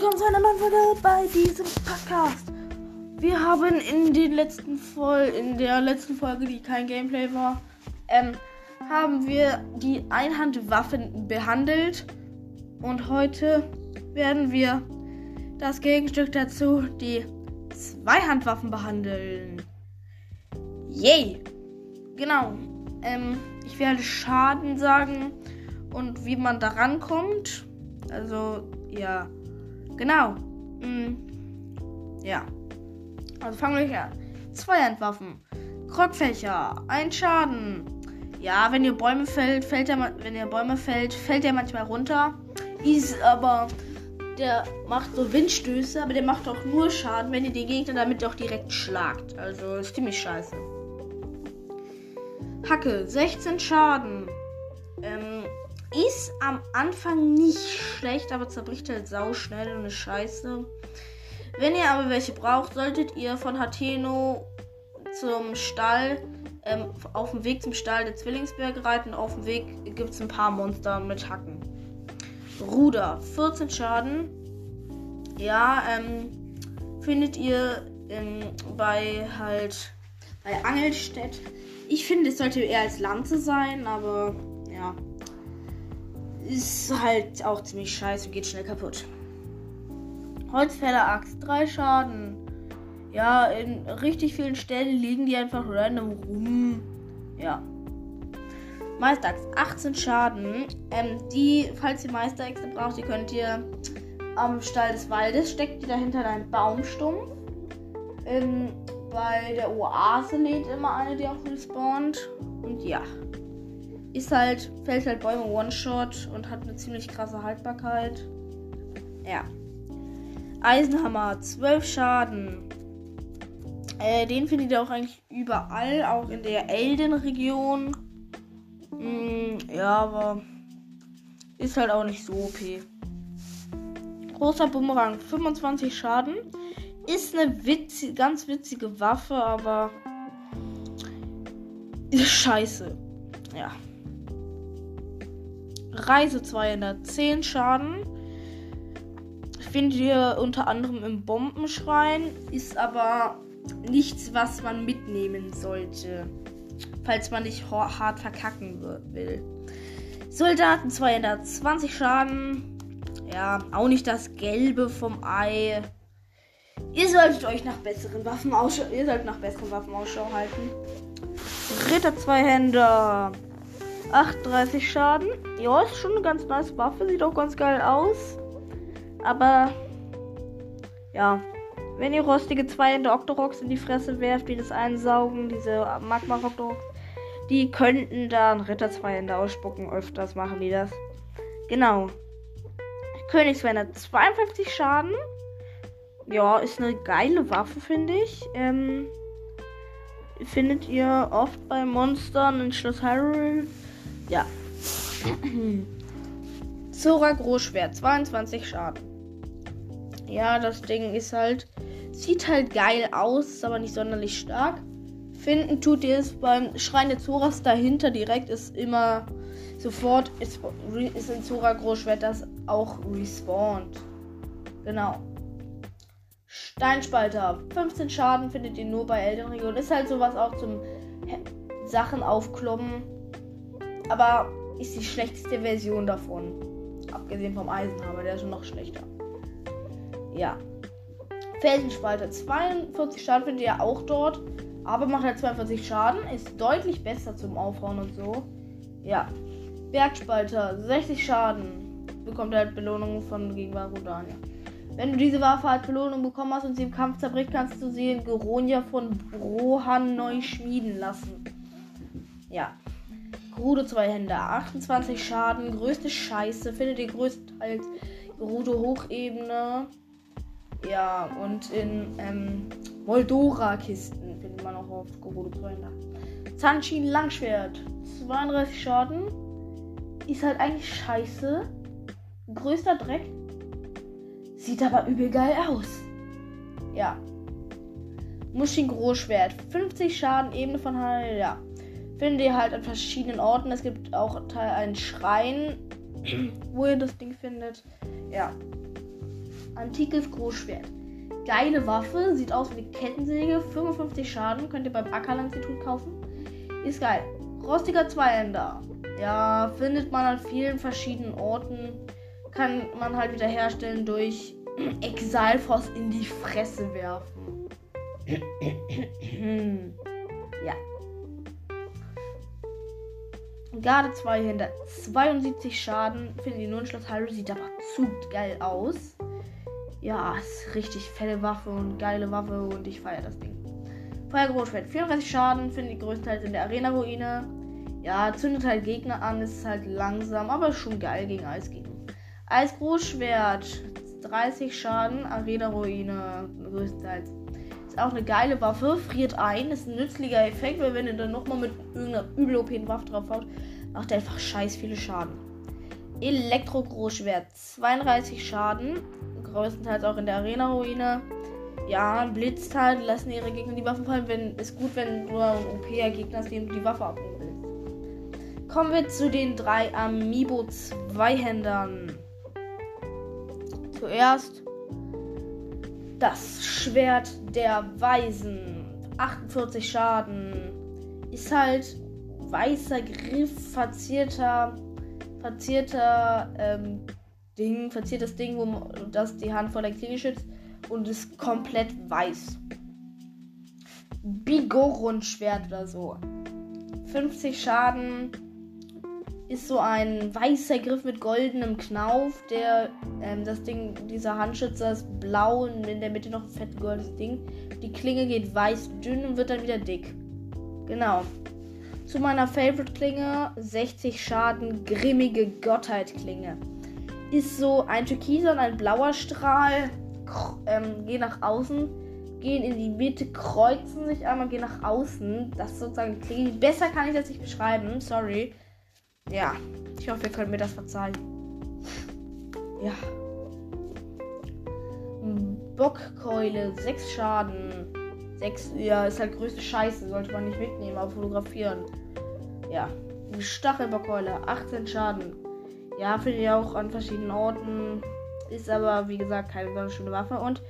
willkommen zu einer neuen Folge bei diesem Podcast. Wir haben in den letzten Vol in der letzten Folge, die kein Gameplay war, ähm, haben wir die Einhandwaffen behandelt und heute werden wir das Gegenstück dazu, die Zweihandwaffen behandeln. Yay! Genau. Ähm, ich werde Schaden sagen und wie man da rankommt. Also, ja. Genau. Mhm. Ja. Also fangen wir hier an. Zweihandwaffen. Krogfächer. Ein Schaden. Ja, wenn ihr Bäume fällt, fällt er, wenn ihr Bäume fällt, fällt er manchmal runter. Ist aber, der macht so Windstöße, aber der macht auch nur Schaden, wenn ihr den Gegner damit auch direkt schlagt. Also ist ziemlich scheiße. Hacke, 16 Schaden. Ähm, ist am Anfang nicht schlecht, aber zerbricht halt sau schnell und ist scheiße. Wenn ihr aber welche braucht, solltet ihr von Hateno zum Stall, ähm, auf dem Weg zum Stall der Zwillingsberge reiten. Auf dem Weg gibt es ein paar Monster mit Hacken. Ruder, 14 Schaden. Ja, ähm, findet ihr ähm, bei halt bei Angelstedt. Ich finde, es sollte eher als Lanze sein, aber. Ist halt auch ziemlich scheiße geht schnell kaputt. Holzfäller-Axt, 3 Schaden. Ja, in richtig vielen Stellen liegen die einfach random rum. Ja. Meisterachs, 18 Schaden. Ähm, die, falls ihr Meisteräxte braucht, die könnt ihr am Stall des Waldes, steckt die dahinter in einen Baumstumpf. Ähm, bei der Oase lädt immer eine, die auch respawnt. Und ja ist halt, fällt halt Bäume One-Shot und hat eine ziemlich krasse Haltbarkeit. Ja. Eisenhammer, 12 Schaden. Äh, den findet ihr auch eigentlich überall, auch in der Elden-Region. Mm, ja, aber ist halt auch nicht so OP. Großer Bumerang, 25 Schaden. Ist eine witzig, ganz witzige Waffe, aber ist scheiße. Ja. Reise 210 Schaden. Findet ihr unter anderem im Bombenschrein, ist aber nichts, was man mitnehmen sollte, falls man nicht hart verkacken will. Soldaten 220 Schaden. Ja, auch nicht das Gelbe vom Ei. Ihr solltet euch nach besseren Waffen Ausschau, ihr solltet nach besseren Waffen Ausschau halten. Ritter Zweihänder. 38 Schaden. Ja, ist schon eine ganz nice Waffe. Sieht auch ganz geil aus. Aber ja, wenn ihr rostige zwei in der Octorox in die Fresse werft, die das einsaugen, diese Magma Octorox, die könnten dann Ritter 2 in der ausspucken. Öfters machen die das. Genau. Königswender 52 Schaden. Ja, ist eine geile Waffe, finde ich. Ähm, findet ihr oft bei Monstern in Schloss Hyrule. Ja. Zora Großschwert, 22 Schaden. Ja, das Ding ist halt. Sieht halt geil aus, ist aber nicht sonderlich stark. Finden tut ihr es beim Schrein der Zoras dahinter direkt, ist immer sofort ist, ist in Zora Großschwert das auch respawnt. Genau. Steinspalter, 15 Schaden findet ihr nur bei Elden Ring und ist halt sowas auch zum Sachen aufkloppen aber ist die schlechteste Version davon. Abgesehen vom Eisenhammer, der ist noch schlechter. Ja. Felsenspalter 42 Schaden findet ihr auch dort. Aber macht halt 42 Schaden. Ist deutlich besser zum Aufhauen und so. Ja. Bergspalter 60 Schaden. Bekommt halt Belohnung von gegen Rodania. Wenn du diese Waffe als Belohnung bekommen hast und sie im Kampf zerbricht, kannst du sie in Geronia von Brohan neu schmieden lassen. Ja. Gerudo Hände, 28 Schaden, größte Scheiße, findet ihr größtenteils Gerudo Hochebene. Ja, und in ähm, Moldora-Kisten findet man auch oft Gerudo Hände. Zanshin Langschwert, 32 Schaden. Ist halt eigentlich scheiße. Größter Dreck. Sieht aber übel geil aus. Ja. Mushin Großschwert, 50 Schaden, Ebene von Heil, ja findet ihr halt an verschiedenen Orten. Es gibt auch einen Schrein, wo ihr das Ding findet. Ja. Antikes Großschwert. Geile Waffe, sieht aus wie eine Kettensäge, 55 Schaden, könnt ihr beim Ackerland-Institut kaufen. Ist geil. Rostiger Zweihänder. Ja, findet man an vielen verschiedenen Orten. Kann man halt wieder herstellen durch Exalfos in die Fresse werfen. ja. Garde 2 hinter 72 Schaden. Finde ich nur in Schloss Hyrule. Sieht aber zu geil aus. Ja, ist richtig fette Waffe und geile Waffe und ich feiere das Ding. Feuer Großschwert. 34 Schaden. Finde ich größtenteils in der Arena-Ruine. Ja, zündet halt Gegner an. Ist halt langsam, aber schon geil gegen Eisgegner. Eis Großschwert. 30 Schaden. Arena-Ruine. Größtenteils. Ist auch eine geile Waffe, friert ein, ist ein nützlicher Effekt, weil wenn ihr dann nochmal mit irgendeiner übel OP Waffe drauf haut, macht er einfach scheiß viele Schaden. Elektro-Großschwert, 32 Schaden, größtenteils auch in der Arena-Ruine. Ja, blitzt halt, lassen ihre Gegner die Waffen fallen. Wenn, ist gut, wenn du ein OP-Gegner hast, dem du die Waffe abnehmen willst. Kommen wir zu den drei Amiibo-Zweihändern. Zuerst das Schwert der Weisen. 48 Schaden. Ist halt weißer Griff, verzierter, verzierter ähm, Ding, verziertes Ding, wo das die Hand vor der Klinge schützt und ist komplett weiß. Bigoron-Schwert oder so. 50 Schaden ist so ein weißer Griff mit goldenem Knauf, der ähm, das Ding, dieser Handschützer ist blau und in der Mitte noch ein fett goldenes Ding. Die Klinge geht weiß dünn und wird dann wieder dick. Genau. Zu meiner Favorite-Klinge 60 Schaden, grimmige Gottheit-Klinge. Ist so ein türkiser und ein blauer Strahl, ähm, gehen nach außen, gehen in die Mitte, kreuzen sich einmal, gehen nach außen. Das ist sozusagen Klinge. Besser kann ich das nicht beschreiben, sorry. Ja, ich hoffe, ihr könnt mir das verzeihen. Ja. Bockkeule, 6 Schaden. 6, ja, ist halt größte Scheiße, sollte man nicht mitnehmen, aber fotografieren. Ja. Stachelbockkeule, 18 Schaden. Ja, finde ich auch an verschiedenen Orten. Ist aber, wie gesagt, keine ganz schöne Waffe. Und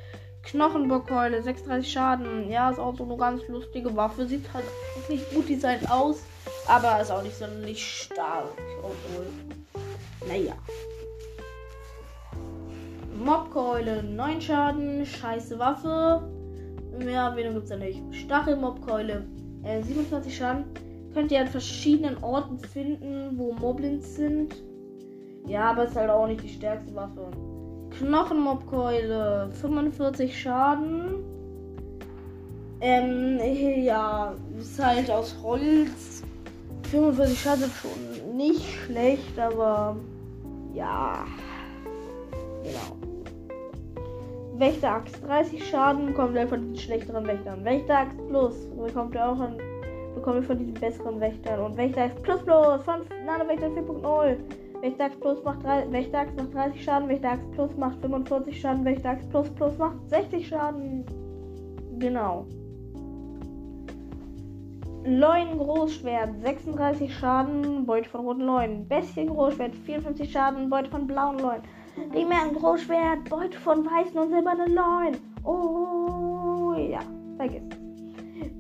Knochenbockkeule, 36 Schaden. Ja, ist auch so eine ganz lustige Waffe. Sieht halt nicht gut designt aus. Aber ist auch nicht sonderlich stark. Obwohl. Naja. Mobkeule, 9 Schaden. Scheiße Waffe. Mehr Erwähnung gibt es ja nicht. Stachelmobkeule, äh, 27 Schaden. Könnt ihr an verschiedenen Orten finden, wo Moblins sind. Ja, aber ist halt auch nicht die stärkste Waffe. Knochenmobkeule, 45 Schaden. Ähm, ja, ist halt aus Holz. 45 Schaden schon nicht schlecht, aber ja. Genau. Wächteraxt 30 Schaden bekommt er von den schlechteren Wächtern. Wächteraxt Plus bekommt er auch an, bekommt von diesen besseren Wächtern. Und Wächteraxt Plus Plus von Nanowächter 4.0. Wächteraxt Plus macht 3, Wächteraxt macht 30 Schaden, Wächteraxt Plus macht 45 Schaden, Wächteraxt Plus Plus macht 60 Schaden. Genau. Leuen Großschwert, 36 Schaden, Beute von roten Leuen. Bestien Großschwert, 54 Schaden, Beute von blauen Leuen. Ringmeeren Großschwert, Beute von weißen und silbernen Leuen. Oh ja, vergiss.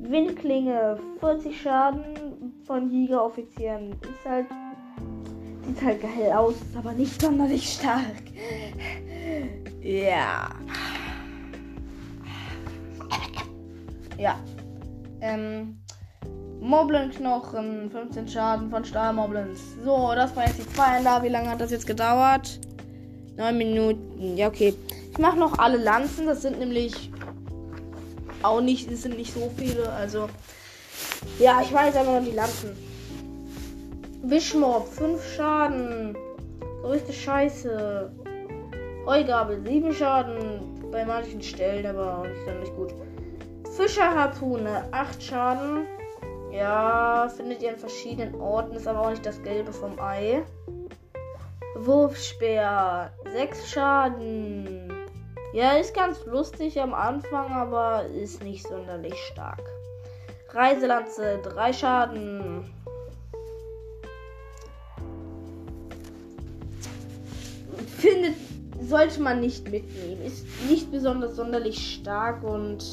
Windklinge, 40 Schaden von Jägeroffizieren. Ist halt. Sieht halt geil aus, ist aber nicht sonderlich stark. Ja. Ja. Ähm. Moblin-Knochen, 15 Schaden von Stahlmoblins. So, das war jetzt die da. Wie lange hat das jetzt gedauert? 9 Minuten. Ja, okay. Ich mache noch alle Lanzen. Das sind nämlich auch nicht, es sind nicht so viele. Also, ja, ich mache jetzt einfach noch die Lanzen. Wischmob, 5 Schaden. Größte Scheiße. Heugabel, 7 Schaden. Bei manchen Stellen, aber auch nicht sonderlich gut. Fischerharpune, 8 Schaden. Ja, findet ihr an verschiedenen Orten, ist aber auch nicht das Gelbe vom Ei. Wurfspeer, 6 Schaden. Ja, ist ganz lustig am Anfang, aber ist nicht sonderlich stark. Reiselanze, 3 Schaden. Findet sollte man nicht mitnehmen. Ist nicht besonders sonderlich stark und.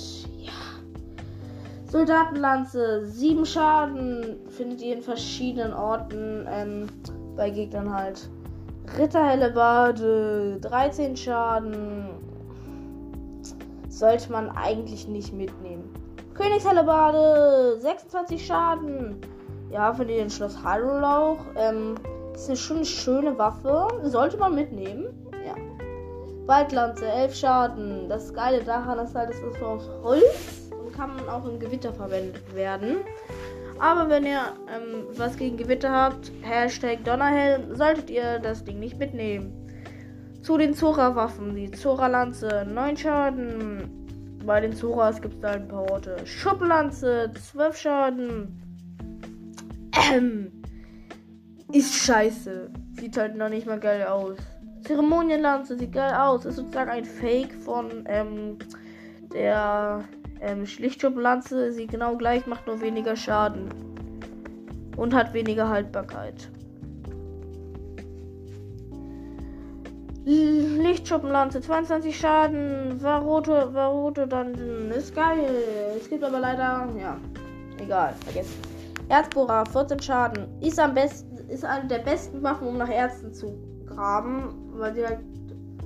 Soldatenlanze, 7 Schaden findet ihr in verschiedenen Orten ähm, bei Gegnern halt. Ritterhellebade, 13 Schaden. Sollte man eigentlich nicht mitnehmen. Königshellebade, 26 Schaden. Ja, für den Schloss Hyrule Ähm, ist eine schon schöne Waffe. Sollte man mitnehmen. Waldlanze, 11 Schaden. Das Geile daran ist halt, es ist aus Holz kann auch im Gewitter verwendet werden. Aber wenn ihr ähm, was gegen Gewitter habt, Hashtag Donnerhelm, solltet ihr das Ding nicht mitnehmen. Zu den Zora-Waffen. Die Zora-Lanze, 9 Schaden. Bei den Zoras gibt es da ein paar Orte. Schuppenlanze, 12 Schaden. Ähm, ist scheiße. Sieht halt noch nicht mal geil aus. Zeremonienlanze sieht geil aus. Ist sozusagen ein Fake von ähm, der ähm, Schlichtschuppenlanze. Sieht genau gleich, macht nur weniger Schaden. Und hat weniger Haltbarkeit. Lichtschuppenlanze, 22 Schaden. Varoto, Varoto Dungeon ist geil. Es gibt aber leider, ja, egal, vergessen. Erzbohrer, 14 Schaden. Ist am besten, ist eine der besten Waffen, um nach Ärzten zu graben. Weil sie halt,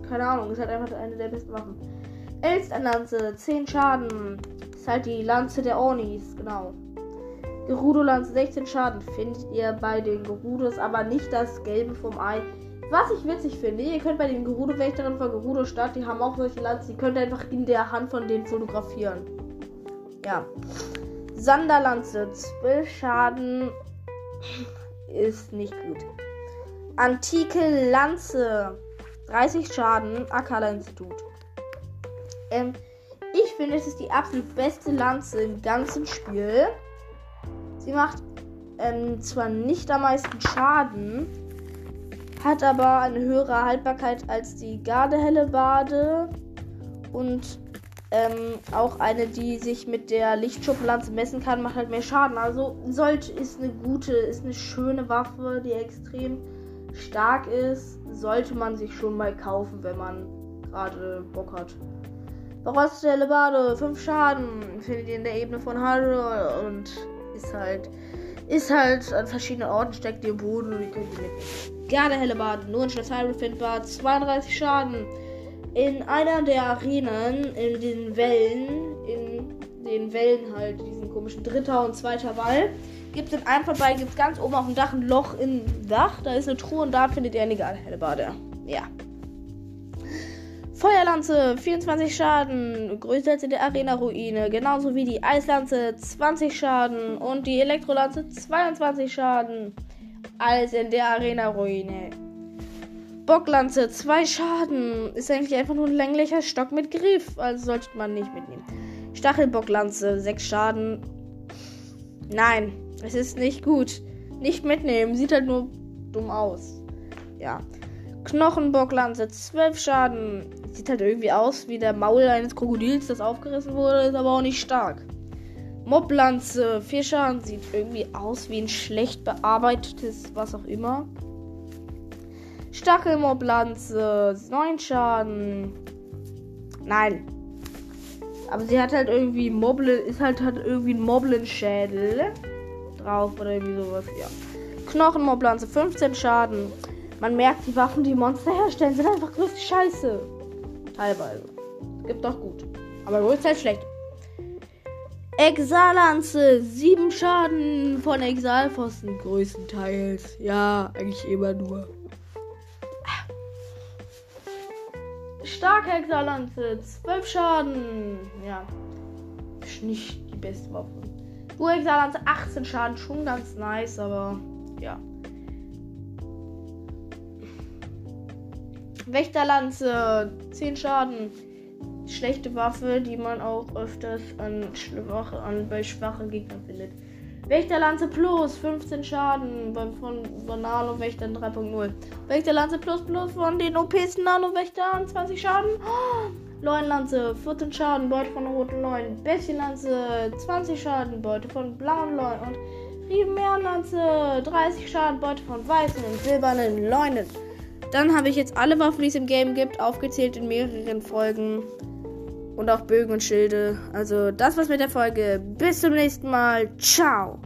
keine Ahnung, ist halt einfach eine der besten Waffen. Elsterlanze, 10 Schaden. Ist halt die Lanze der Ornis, genau. Gerudo-Lanze, 16 Schaden. Findet ihr bei den Gerudos, aber nicht das Gelbe vom Ei. Was ich witzig finde, ihr könnt bei den Gerudo-Wächterinnen von Gerudo-Stadt, die haben auch solche Lanzen, die könnt ihr einfach in der Hand von denen fotografieren. Ja. Sanderlanze, 12 Schaden. Ist nicht gut. Antike Lanze, 30 Schaden, Akala Institut. Ähm, ich finde, es ist die absolut beste Lanze im ganzen Spiel. Sie macht ähm, zwar nicht am meisten Schaden, hat aber eine höhere Haltbarkeit als die Gardehelle Bade und ähm, auch eine, die sich mit der Lichtschuppenlanze messen kann, macht halt mehr Schaden. Also sollte ist eine gute, ist eine schöne Waffe, die extrem stark ist. Sollte man sich schon mal kaufen, wenn man gerade Bock hat. Verrostete Lebade, 5 Schaden, findet ihr in der Ebene von Hyrule und ist halt, ist halt an verschiedenen Orten, steckt ihr im Boden und ihr könnt die mitnehmen. Gerne Hellebade, nur in Schloss Hyrule findbar, 32 Schaden in einer der Arenen, in den Wellen, in den Wellen halt, diesen komischen dritter und zweiter Wall, gibt es in einem vorbei, gibt es ganz oben auf dem Dach ein Loch im Dach. Da ist eine Truhe und da findet ihr eine Helebade. Ja. Feuerlanze, 24 Schaden, größer als in der Arena-Ruine, genauso wie die Eislanze, 20 Schaden und die Elektrolanze, 22 Schaden, als in der Arena-Ruine. Bocklanze, 2 Schaden. Ist eigentlich einfach nur ein länglicher Stock mit Griff. Also sollte man nicht mitnehmen. Stachelbocklanze, 6 Schaden. Nein, es ist nicht gut. Nicht mitnehmen. Sieht halt nur dumm aus. Ja. Knochenbocklanze, 12 Schaden. Sieht halt irgendwie aus wie der Maul eines Krokodils, das aufgerissen wurde, ist aber auch nicht stark. Moblanze, 4 Schaden. Sieht irgendwie aus wie ein schlecht bearbeitetes, was auch immer. Stachelmoblanze, 9 Schaden. Nein. Aber sie hat halt irgendwie Moblin, ist halt hat irgendwie ein Moblin-Schädel drauf oder irgendwie sowas, ja. Knochenmoblanze, 15 Schaden. Man merkt, die Waffen, die Monster herstellen, sind einfach größte Scheiße. Teilweise. Gibt doch gut. Aber größtenteils schlecht. Exalanze, 7 Schaden von Exalpfosten größtenteils. Ja, eigentlich immer nur. Starke Hexerlanze, 12 Schaden. Ja, ist nicht die beste Waffe. Urhexerlanze, 18 Schaden, schon ganz nice, aber ja. Wächterlanze, 10 Schaden. Schlechte Waffe, die man auch öfters an, schwache, an bei schwachen Gegnern findet. Wächterlanze Plus, 15 Schaden von, von Nano-Wächtern 3.0. Wächterlanze Plus Plus von den OPs Nano-Wächtern, 20 Schaden. Oh, Leuenlanze, 14 Schaden, Beute von roten Leuen. Bäschenlanze, 20 Schaden, Beute von blauen Leuen. Und Riemenmeerlanze, 30 Schaden, Beute von weißen und silbernen Leunen. Dann habe ich jetzt alle Waffen, die es im Game gibt, aufgezählt in mehreren Folgen. Und auch Bögen und Schilde. Also das war's mit der Folge. Bis zum nächsten Mal. Ciao.